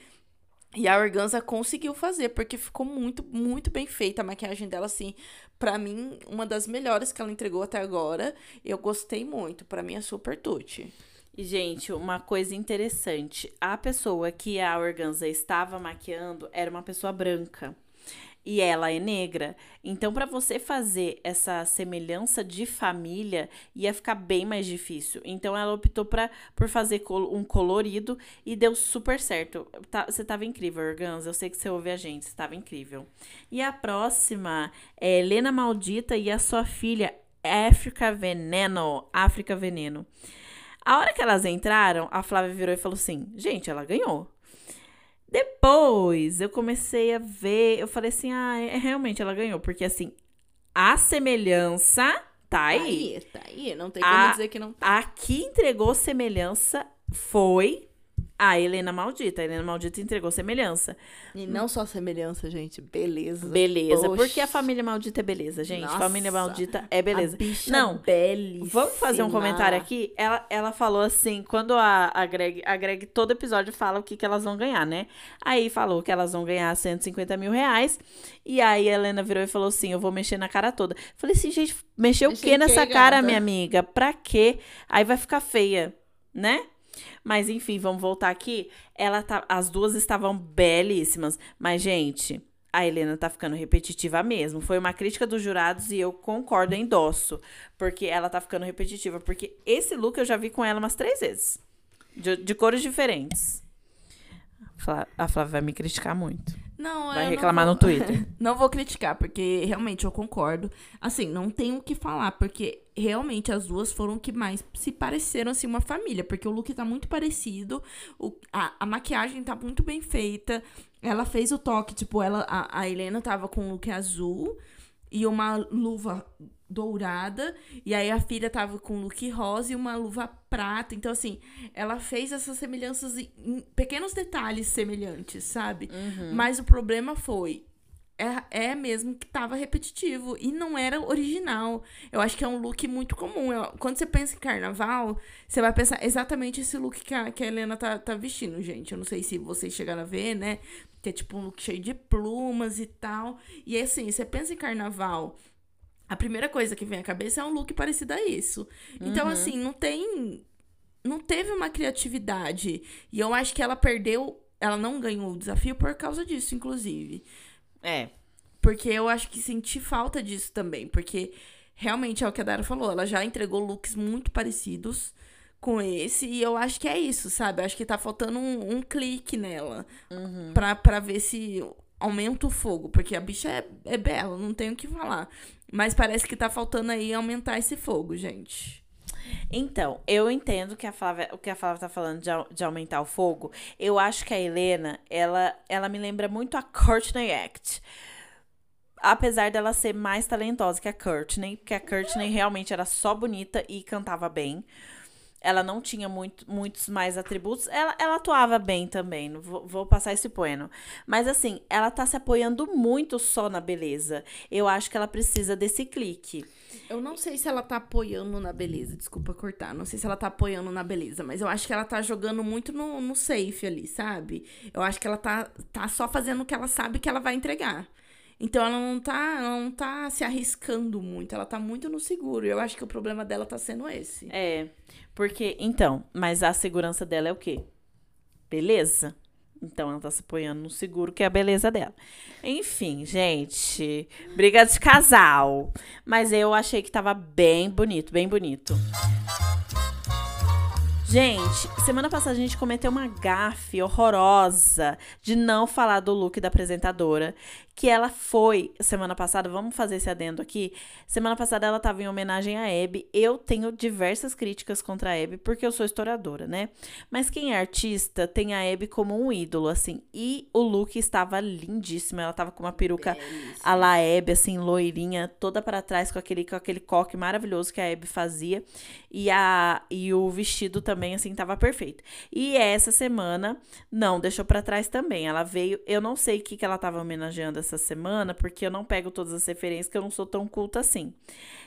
E a Organza conseguiu fazer, porque ficou muito, muito bem feita a maquiagem dela, assim. Pra mim, uma das melhores que ela entregou até agora. Eu gostei muito. Pra mim, é super tutti. E, gente, uma coisa interessante. A pessoa que a Organza estava maquiando era uma pessoa branca. E ela é negra. Então, para você fazer essa semelhança de família, ia ficar bem mais difícil. Então, ela optou pra, por fazer um colorido e deu super certo. Tá- você tava incrível, Organza. Eu sei que você ouve a gente. Você tava incrível. E a próxima é Helena Maldita e a sua filha, África Veneno. África Veneno. A hora que elas entraram, a Flávia virou e falou assim: gente, ela ganhou. Depois eu comecei a ver, eu falei assim: ah, é, realmente ela ganhou, porque assim, a semelhança tá aí. Tá aí, não tem como A- dizer que não tá. A que entregou semelhança foi a Helena Maldita. A Helena Maldita entregou semelhança. E não só semelhança, gente. Beleza. Beleza, Poxa. porque a família maldita é beleza, gente. Nossa, família maldita é beleza. Não, belíssima. Vamos fazer um comentário aqui? Ela, ela falou assim, quando a, a Greg, a Greg todo episódio fala o que, que elas vão ganhar, né? Aí falou que elas vão ganhar 150 mil reais. E aí a Helena virou e falou assim: eu vou mexer na cara toda. Falei assim, gente, mexer o quê nessa cara, gata? minha amiga? Pra quê? Aí vai ficar feia, né? Mas enfim, vamos voltar aqui. Ela tá, as duas estavam belíssimas, mas gente, a Helena tá ficando repetitiva mesmo. Foi uma crítica dos jurados e eu concordo, endosso, porque ela tá ficando repetitiva, porque esse look eu já vi com ela umas três vezes, de, de cores diferentes. A Flávia vai me criticar muito. Não, Vai eu não reclamar vou- no Twitter. Não vou criticar, porque realmente eu concordo. Assim, não tenho o que falar, porque realmente as duas foram que mais se pareceram, assim, uma família. Porque o look tá muito parecido, o- a, a maquiagem tá muito bem feita. Ela fez o toque, tipo, ela, a, a Helena tava com o look azul e uma luva dourada. E aí a filha tava com look rosa e uma luva prata. Então, assim, ela fez essas semelhanças em, em pequenos detalhes semelhantes, sabe? Mas o problema foi. É, é mesmo que tava repetitivo e não era original. Eu acho que é um look muito comum. Eu- quando você pensa em carnaval, você vai pensar exatamente esse look que a, que a Helena tá, tá vestindo, gente. Eu não sei se vocês chegaram a ver, né? Que é tipo um look cheio de plumas e tal. E assim, você pensa em carnaval, a primeira coisa que vem à cabeça é um look parecido a isso. Então, assim, não tem. Não teve uma criatividade. E eu acho que ela perdeu. Ela não ganhou o desafio por causa disso, inclusive. É. Porque eu acho que senti falta disso também. Porque realmente é o que a Dara falou. Ela já entregou looks muito parecidos com esse. E eu acho que é isso, sabe? Eu acho que tá faltando um, um clique nela. Pra, pra ver se aumenta o fogo. Porque a bicha é, é bela, não tenho o que falar. Mas parece que tá faltando aí aumentar esse fogo, gente. Então, eu entendo que a Flávia, o que a Flávia tá falando de, de aumentar o fogo. Eu acho que a Helena, ela, ela me lembra muito a Courtney Act. Apesar dela ser mais talentosa que a Courtney, porque a Courtney realmente era só bonita e cantava bem. Ela não tinha muito, muitos mais atributos. Ela, ela atuava bem também, vou, vou passar esse pano. Mas assim, ela tá se apoiando muito só na beleza. Eu acho que ela precisa desse clique. Eu não sei se ela tá apoiando na beleza, desculpa cortar. Não sei se ela tá apoiando na beleza, mas eu acho que ela tá jogando muito no, no safe ali, sabe? Eu acho que ela tá, tá só fazendo o que ela sabe que ela vai entregar. Então ela não tá, não tá se arriscando muito, ela tá muito no seguro. Eu acho que o problema dela tá sendo esse. É, porque, então, mas a segurança dela é o quê? Beleza. Então ela tá se apoiando no seguro, que é a beleza dela. Enfim, gente, briga de casal. Mas eu achei que tava bem bonito, bem bonito. Gente, semana passada a gente cometeu uma gafe horrorosa de não falar do look da apresentadora. Que ela foi, semana passada, vamos fazer esse adendo aqui. Semana passada ela tava em homenagem à Hebe. Eu tenho diversas críticas contra a Hebe, porque eu sou historiadora, né? Mas quem é artista tem a Hebe como um ídolo, assim. E o look estava lindíssimo. Ela tava com uma peruca a la Hebe, assim, loirinha, toda para trás, com aquele, com aquele coque maravilhoso que a Hebe fazia. E, a, e o vestido também, assim, tava perfeito. E essa semana, não, deixou pra trás também. Ela veio, eu não sei o que, que ela tava homenageando essa semana, porque eu não pego todas as referências, que eu não sou tão culta assim.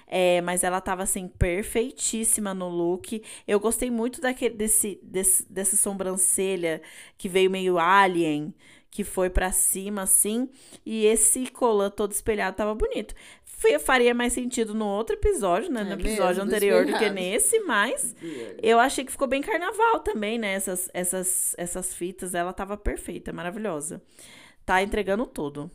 É, mas ela tava, assim, perfeitíssima no look. Eu gostei muito daquele, desse, desse, dessa sobrancelha que veio meio alien, que foi pra cima, assim. E esse colã todo espelhado tava bonito. Faria mais sentido no outro episódio, né? É no episódio mesmo, anterior do que nesse, mas eu achei que ficou bem carnaval também, né? Essas, essas, essas fitas, ela tava perfeita, maravilhosa. Tá entregando tudo.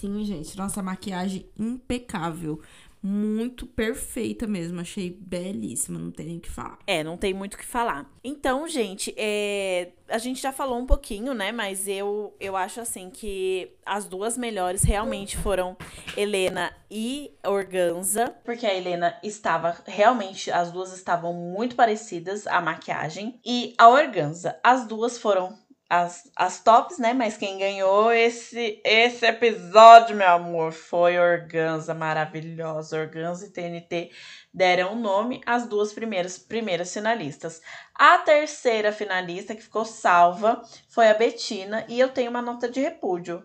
Sim, gente. Nossa, maquiagem impecável. Muito perfeita mesmo. Achei belíssima, não tem nem o que falar. É, não tem muito o que falar. Então, gente, é, a gente já falou um pouquinho, né? Mas eu, eu acho assim que as duas melhores realmente foram Helena e Organza. Porque a Helena estava realmente, as duas estavam muito parecidas, a maquiagem. E a Organza, as duas foram as, as tops, né? Mas quem ganhou esse, esse episódio, meu amor, foi Organza, maravilhosa. Organza e TNT deram nome às duas primeiras, primeiras finalistas. A terceira finalista que ficou salva foi a Betina e eu tenho uma nota de repúdio.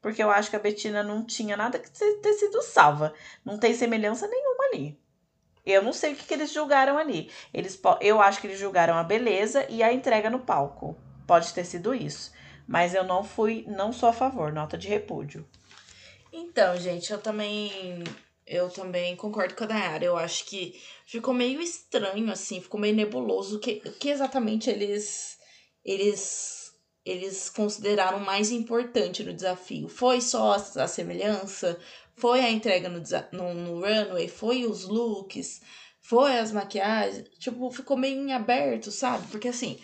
Porque eu acho que a Betina não tinha nada que ter sido salva. Não tem semelhança nenhuma ali. Eu não sei o que, que eles julgaram ali. Eles, eu acho que eles julgaram a beleza e a entrega no palco. Pode ter sido isso. Mas eu não fui, não sou a favor, nota de repúdio. Então, gente, eu também. Eu também concordo com a Dayara. Eu acho que ficou meio estranho, assim, ficou meio nebuloso o que, que exatamente eles. Eles. Eles consideraram mais importante no desafio. Foi só a, semelhança? Foi a entrega no, no, no runway? Foi os looks? Foi as maquiagens? Tipo, ficou meio em aberto, sabe? Porque assim,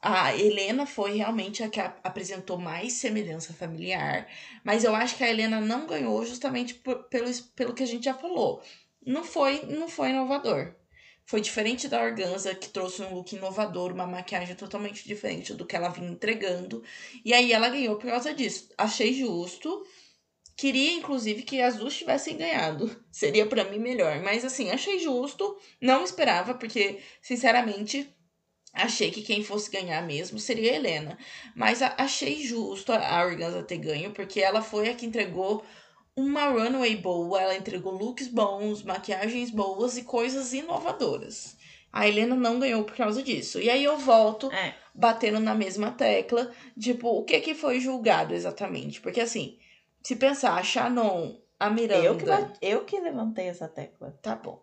a Helena foi realmente a que apresentou mais semelhança familiar. Mas eu acho que a Helena não ganhou justamente por- pelo, pelo que a gente já falou. Não foi, não foi inovador. Foi diferente da Organza, que trouxe um look inovador, uma maquiagem totalmente diferente do que ela vinha entregando. E aí ela ganhou por causa disso. Achei justo. Queria, inclusive, que as duas tivessem ganhado. Seria pra mim melhor. Mas, assim, achei justo. Não esperava, porque, sinceramente, achei que quem fosse ganhar mesmo seria a Helena. Mas achei justo a Organza ter ganho, porque ela foi a que entregou uma runway boa. Ela entregou looks bons, maquiagens boas e coisas inovadoras. A Helena não ganhou por causa disso. E aí eu volto É. batendo na mesma tecla, tipo, o que que foi julgado exatamente? Porque assim, se pensar, a Shannon, a Miranda, Eu que, eu que levantei essa tecla. tá bom.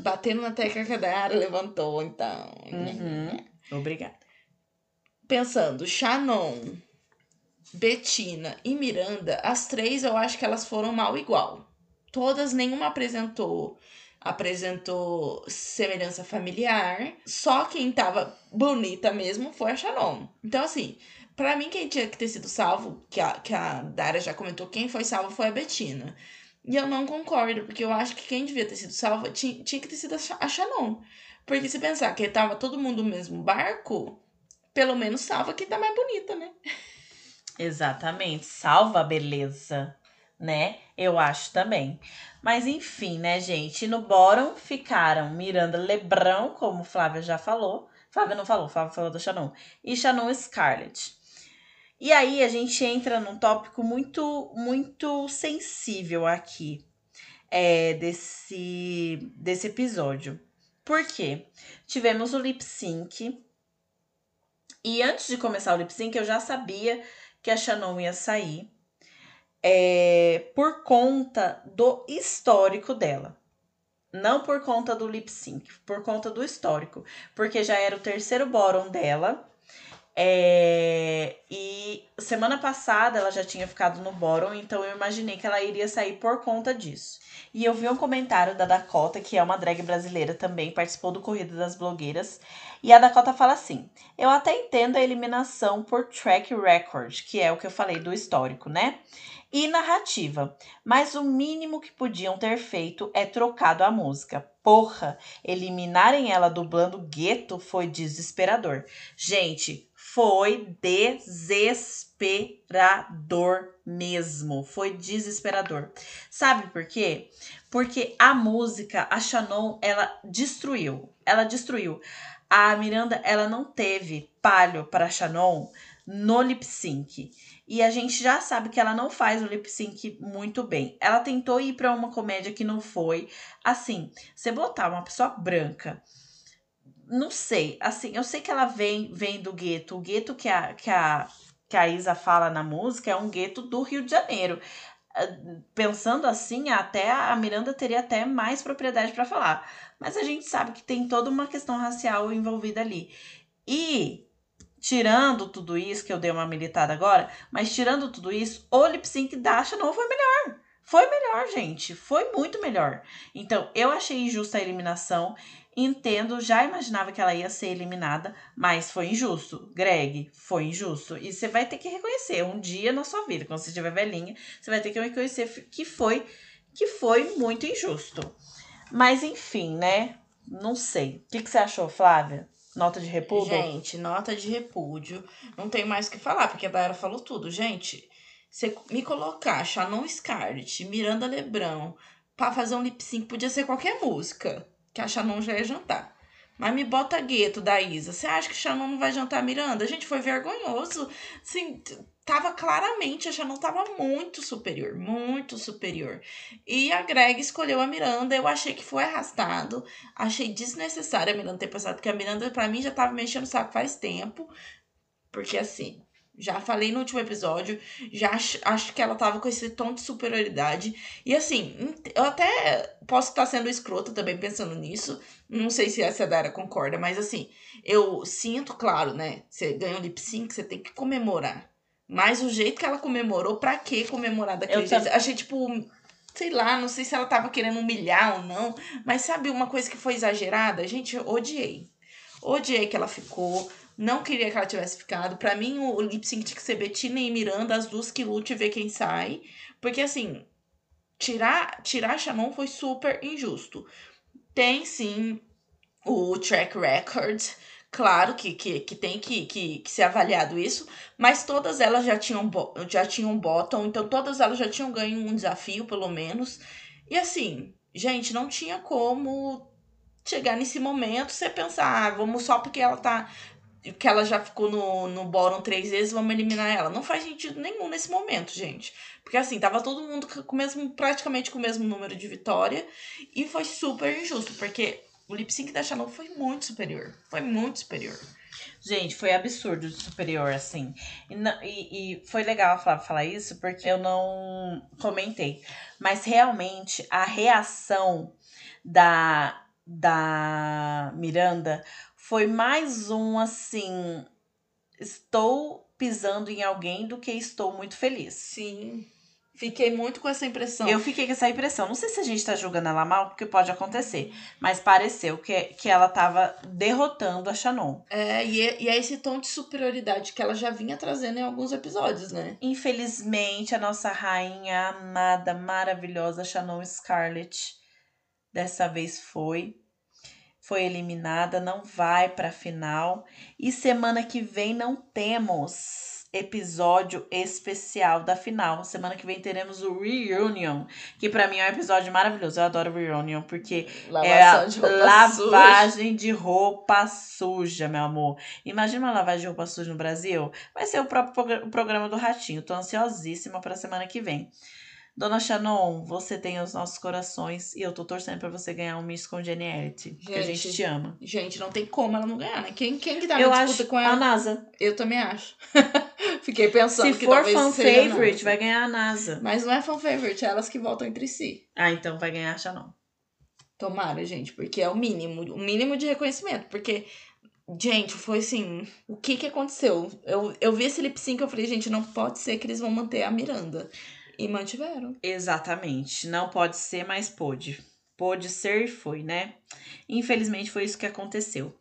Batendo na tecla que a Dayara levantou, então. Uhum. Obrigada. Pensando, Shannon, Betina e Miranda, as três eu acho que elas foram mal igual. Todas, nenhuma apresentou apresentou semelhança familiar. Só quem tava bonita mesmo foi a Shannon. Então, assim, pra mim, quem tinha que ter sido salvo, que a, que a Dara já comentou, quem foi salvo foi a Betina. E eu não concordo, porque eu acho que quem devia ter sido salvo tinha, tinha que ter sido a Shannon. Porque se pensar que tava todo mundo no mesmo barco, pelo menos salva quem tá mais bonita, né? Exatamente. Salva a beleza, né? Eu acho também. Mas enfim, né, gente? No bórum ficaram Miranda Lebrão, como Flávia já falou. Flávia não falou, Flávia falou da Shannon. E Shannon Scarlett. E aí a gente entra num tópico muito, muito sensível aqui é, desse, desse episódio. Por quê? Tivemos o lip sync. E antes de começar o lip sync, eu já sabia que a Shannon ia sair é, por conta do histórico dela. Não por conta do lip sync, por conta do histórico. Porque já era o terceiro bórum dela. É, e semana passada ela já tinha ficado no bórum, então eu imaginei que ela iria sair por conta disso. E eu vi um comentário da Dakota, que é uma drag brasileira também, participou do Corrida das Blogueiras. E a Dakota fala assim: Eu até entendo a eliminação por track record, que é o que eu falei do histórico, né? E narrativa. Mas o mínimo que podiam ter feito é trocado a música. Porra, eliminarem ela dublando Gueto foi desesperador. Gente, foi desesperador mesmo. Foi desesperador. Sabe por quê? Porque a música, a Shannon, ela destruiu. Ela destruiu. A Miranda, ela não teve palho para Shannon no lip sync. E a gente já sabe que ela não faz o lip sync muito bem. Ela tentou ir para uma comédia que não foi. Assim, você botar uma pessoa branca, não sei. Assim, eu sei que ela vem vem do gueto. O gueto que a, que a, que a Isa fala na música é um gueto do Rio de Janeiro. Ah, Pensando assim, até a Miranda teria até mais propriedade para falar. Mas a gente sabe que tem toda uma questão racial envolvida ali. E tirando tudo isso, que eu dei uma militada agora, mas tirando tudo isso, o lip sync da Shannon foi melhor. Foi melhor, gente. Foi muito melhor. Então, eu achei injusta a eliminação. Entendo, já imaginava que ela ia ser eliminada, mas foi injusto. Greg, foi injusto. E você vai ter que reconhecer um dia na sua vida, quando você estiver velhinha, você vai ter que reconhecer que foi que foi muito injusto. Mas enfim, né? Não sei. O que, que você achou, Flávia? Nota de repúdio? Gente, nota de repúdio. Não tem mais o que falar, porque a Dayara falou tudo. Gente, você me colocar Shannon Scarlett, Miranda Lebrão, pra fazer um lip sync, podia ser qualquer música, que a Shannon já ia jantar. Mas me bota gueto da Isa. Você acha que Shannon não vai jantar a Miranda? Gente, foi vergonhoso. Assim, tava claramente, a Shannon tava muito superior, muito superior. E a Greg escolheu a Miranda. Eu achei que foi arrastado. Achei desnecessário a Miranda ter passado, porque a Miranda, pra mim, já tava mexendo o saco faz tempo. Porque assim, já falei no último episódio, já acho, acho que ela tava com esse tom de superioridade. E assim, eu até posso estar sendo escrota também pensando nisso. Não sei se essa Dara concorda, mas assim, eu sinto, claro, né? Você ganha o lip sync, você tem que comemorar. Mas o jeito que ela comemorou, pra que comemorar daquele Eu jeito? tam- Achei tipo. Sei lá, não sei se ela tava querendo humilhar ou não. Mas sabe uma coisa que foi exagerada? Gente, eu odiei. Odiei que ela ficou. Não queria que ela tivesse ficado. Pra mim, o, o lip sync tinha que ser Bettina e Miranda, as duas que lute e ver quem sai. Porque, assim, tirar, tirar a Shannon foi super injusto. Tem, sim, o track record. Claro que, que, que tem que, que, que ser avaliado isso, mas todas elas já tinham, já tinham bottom, então todas elas já tinham ganho um desafio, pelo menos. E assim, gente, não tinha como chegar nesse momento você pensar, ah, vamos só porque ela tá. Que ela já ficou no, no bottom três vezes, vamos eliminar ela. Não faz sentido nenhum nesse momento, gente. Porque assim, tava todo mundo com mesmo, praticamente com o mesmo número de vitória. E foi super injusto, porque o lip sync da Chanel foi muito superior. Foi muito superior. Gente, foi absurdo de superior, assim. E, não- e- e foi legal a Flávia falar isso, porque eu não comentei. Mas realmente a reação da, da Miranda foi mais um assim. Estou pisando em alguém do que estou muito feliz. Sim. Fiquei muito com essa impressão. Eu fiquei com essa impressão. Não sei se a gente tá julgando ela mal, porque pode acontecer. Mas pareceu que, que ela tava derrotando a Shannon. É, e é, e é esse tom de superioridade que ela já vinha trazendo em alguns episódios, né? Infelizmente, a nossa rainha amada, maravilhosa, Shannon Scarlett, dessa vez foi. Foi eliminada, não vai pra final. E semana que vem não temos episódio especial da final. Semana que vem teremos o Reunion, que pra mim é um episódio maravilhoso. Eu adoro Reunion, porque é a Lavação de roupa lavagem de roupa suja, meu amor. Imagina uma lavagem de roupa suja no Brasil. Vai ser o próprio programa do Ratinho. Tô ansiosíssima pra semana que vem. Dona Shannon, você tem os nossos corações e eu tô torcendo pra você ganhar um Miss Congeniality. Porque a gente Gente, te ama. Gente, não tem como ela não ganhar, né? Quem, quem que tá eu na disputa com a ela? NASA. Eu também acho. Fiquei pensando Se que for fan a favorite, vai ganhar a NASA. Mas não é fan favorite, é elas que voltam entre si. Ah, então vai ganhar a Shannon. Tomara, gente, porque é o mínimo, o mínimo de reconhecimento. Porque, gente, foi assim, o que que aconteceu? Eu, eu vi esse lip sync e eu falei, gente, não pode ser que eles vão manter a Miranda. E mantiveram. Exatamente. Não pode ser, mas pôde. Pôde ser e foi, né? Infelizmente foi isso que aconteceu.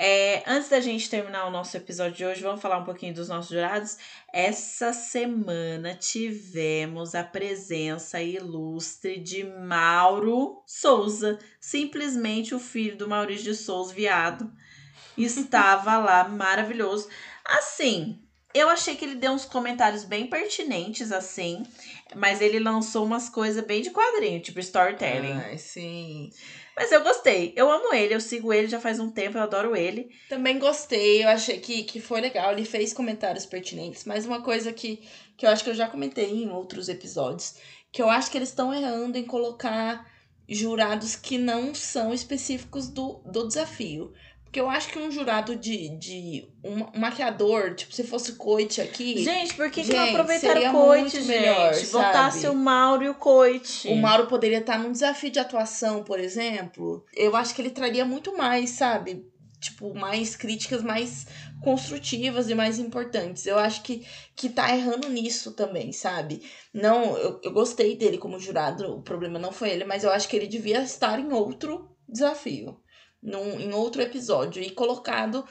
É, antes da gente terminar o nosso episódio de hoje, vamos falar um pouquinho dos nossos jurados. Essa semana tivemos a presença ilustre de Mauro Souza, simplesmente o filho do Maurício de Souza, viado. Estava lá, maravilhoso. Assim, eu achei que ele deu uns comentários bem pertinentes, assim, mas ele lançou umas coisas bem de quadrinho, tipo storytelling. Ai, sim. Mas eu gostei, eu amo ele, eu sigo ele já faz um tempo, eu adoro ele. Também gostei, eu achei que, que foi legal. Ele fez comentários pertinentes, mas uma coisa que, que eu acho que eu já comentei em outros episódios, que eu acho que eles estão errando em colocar jurados que não são específicos do, do desafio. Porque eu acho que um jurado de, de um, um maquiador, tipo, se fosse coach aqui. Gente, por que, que não Gente, aproveitaram o gente? melhor, Botasse sabe? o Mauro e o Coit. O Mauro poderia estar num desafio de atuação, por exemplo. Eu acho que ele traria muito mais, sabe? Tipo, mais críticas mais construtivas e mais importantes. Eu acho que, que tá errando nisso também, sabe? Não, eu, eu gostei dele como jurado, o problema não foi ele, mas eu acho que ele devia estar em outro desafio, num, em outro episódio, e colocado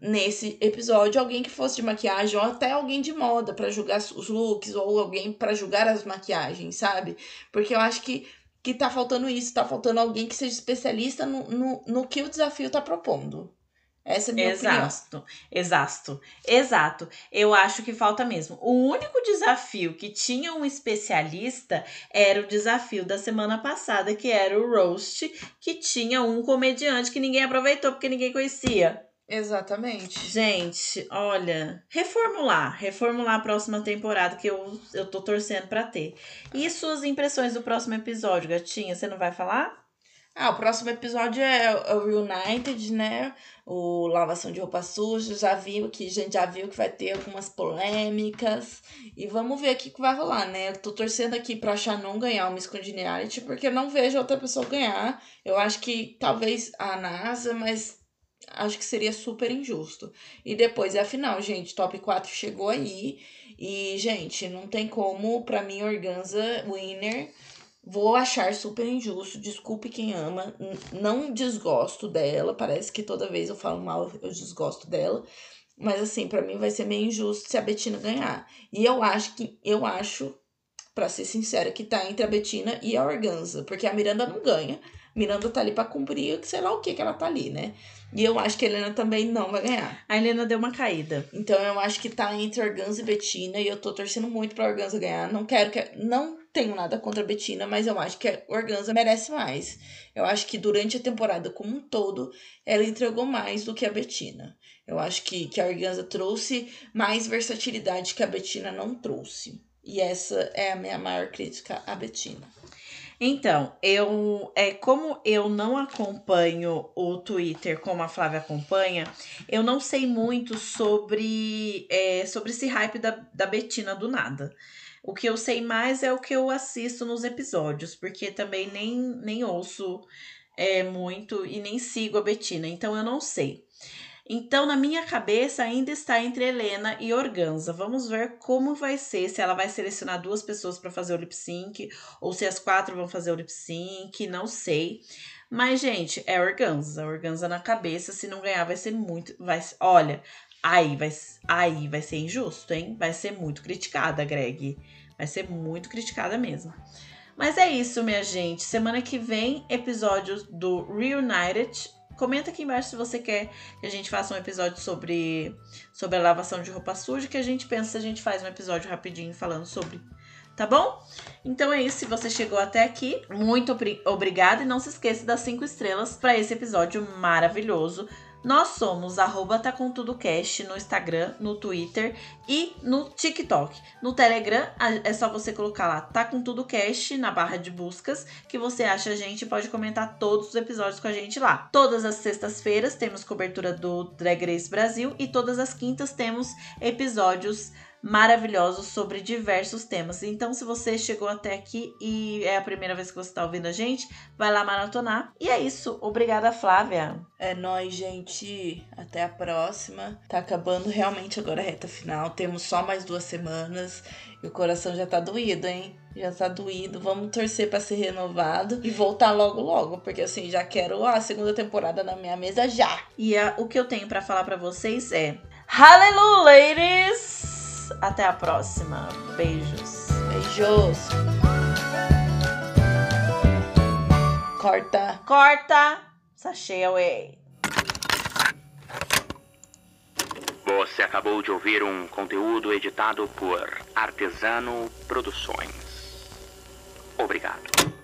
nesse episódio alguém que fosse de maquiagem ou até alguém de moda pra julgar os looks ou alguém pra julgar as maquiagens, sabe? Porque eu acho que, que tá faltando isso, tá faltando alguém que seja especialista no, no, no que o desafio tá propondo. Essa é a minha opinião. Exato, exato, exato. Eu acho que falta mesmo. O único desafio que tinha um especialista era o desafio da semana passada, que era o roast, que tinha um comediante que ninguém aproveitou porque ninguém conhecia. Exatamente. Gente, olha, reformular, reformular a próxima temporada que eu, eu tô torcendo pra ter. E suas impressões do próximo episódio, gatinha, você não vai falar? Ah, o próximo episódio é o Reunited, né? O Lavação de Roupa Suja. Já viu que gente já viu que vai ter algumas polêmicas. E vamos ver o que vai rolar, né? Eu tô torcendo aqui pra Shannon ganhar o Miss porque eu não vejo outra pessoa ganhar. Eu acho que talvez a NASA, mas acho que seria super injusto. E depois é a final, gente. Top 4 chegou aí. E, gente, não tem como, pra mim, Organza winner. Vou achar super injusto. Desculpe quem ama. Não desgosto dela. Parece que toda vez eu falo mal, eu desgosto dela. Mas assim, pra mim vai ser meio injusto se a Betina ganhar. E eu acho que eu acho, pra ser sincera, que tá entre a Betina e a Organza, porque a Miranda não ganha. Miranda tá ali pra cumprir, sei lá o que que ela tá ali, né? E eu acho que a Helena também não vai ganhar. A Helena deu uma caída. Então eu acho que tá entre Organza e Betina e eu tô torcendo muito pra Organza ganhar. Não quero que. Não tenho nada contra a Betina, mas eu acho que a Organza merece mais. Eu acho que durante a temporada como um todo, ela entregou mais do que a Betina. Eu acho que, que a Organza trouxe mais versatilidade que a Betina não trouxe. E essa é a minha maior crítica à Betina. Então, eu é como eu não acompanho o Twitter como a Flávia acompanha, eu não sei muito sobre, é, sobre esse hype da, da Betina do nada. O que eu sei mais é o que eu assisto nos episódios, porque também nem, nem ouço é, muito e nem sigo a Betina, então eu não sei. Então, na minha cabeça, ainda está entre Helena e Organza. Vamos ver como vai ser, se ela vai selecionar duas pessoas para fazer o lip sync, ou se as quatro vão fazer o lip sync, não sei. Mas, gente, é Organza. Organza na cabeça, se não ganhar, vai ser muito. Vai, olha, aí vai, aí vai ser injusto, hein? Vai ser muito criticada, Greg. Vai ser muito criticada mesmo. Mas é isso, minha gente. Semana que vem, episódios do Reunited Comenta aqui embaixo se você quer que a gente faça um episódio sobre, sobre a lavação de roupa suja, que a gente pensa se a gente faz um episódio rapidinho falando sobre. Tá bom? Então é isso. Se você chegou até aqui, muito obrigada. E não se esqueça das cinco estrelas para esse episódio maravilhoso. Nós somos arroba tá com tudo no Instagram, no Twitter e no TikTok. No Telegram é só você colocar lá tá com tudo cast na barra de buscas que você acha a gente pode comentar todos os episódios com a gente lá. Todas as sextas-feiras temos cobertura do Drag Race Brasil e todas as quintas temos episódios maravilhosos sobre diversos temas. Então, se você chegou até aqui e é a primeira vez que você está ouvindo a gente, vai lá maratonar. E é isso. Obrigada, Flávia. É nóis, gente. Até a próxima. Tá acabando realmente agora a reta final. Temos só mais duas semanas. E o coração já tá doído, hein? Já tá doído. Vamos torcer para ser renovado e voltar logo, logo. Porque assim, já quero a segunda temporada na minha mesa já. E a, o que eu tenho para falar para vocês é. Hallelujah, ladies! Até a próxima. Beijos. Beijos. Corta. Corta. Sachê away. Você acabou de ouvir um conteúdo editado por Artesano Produções. Obrigado.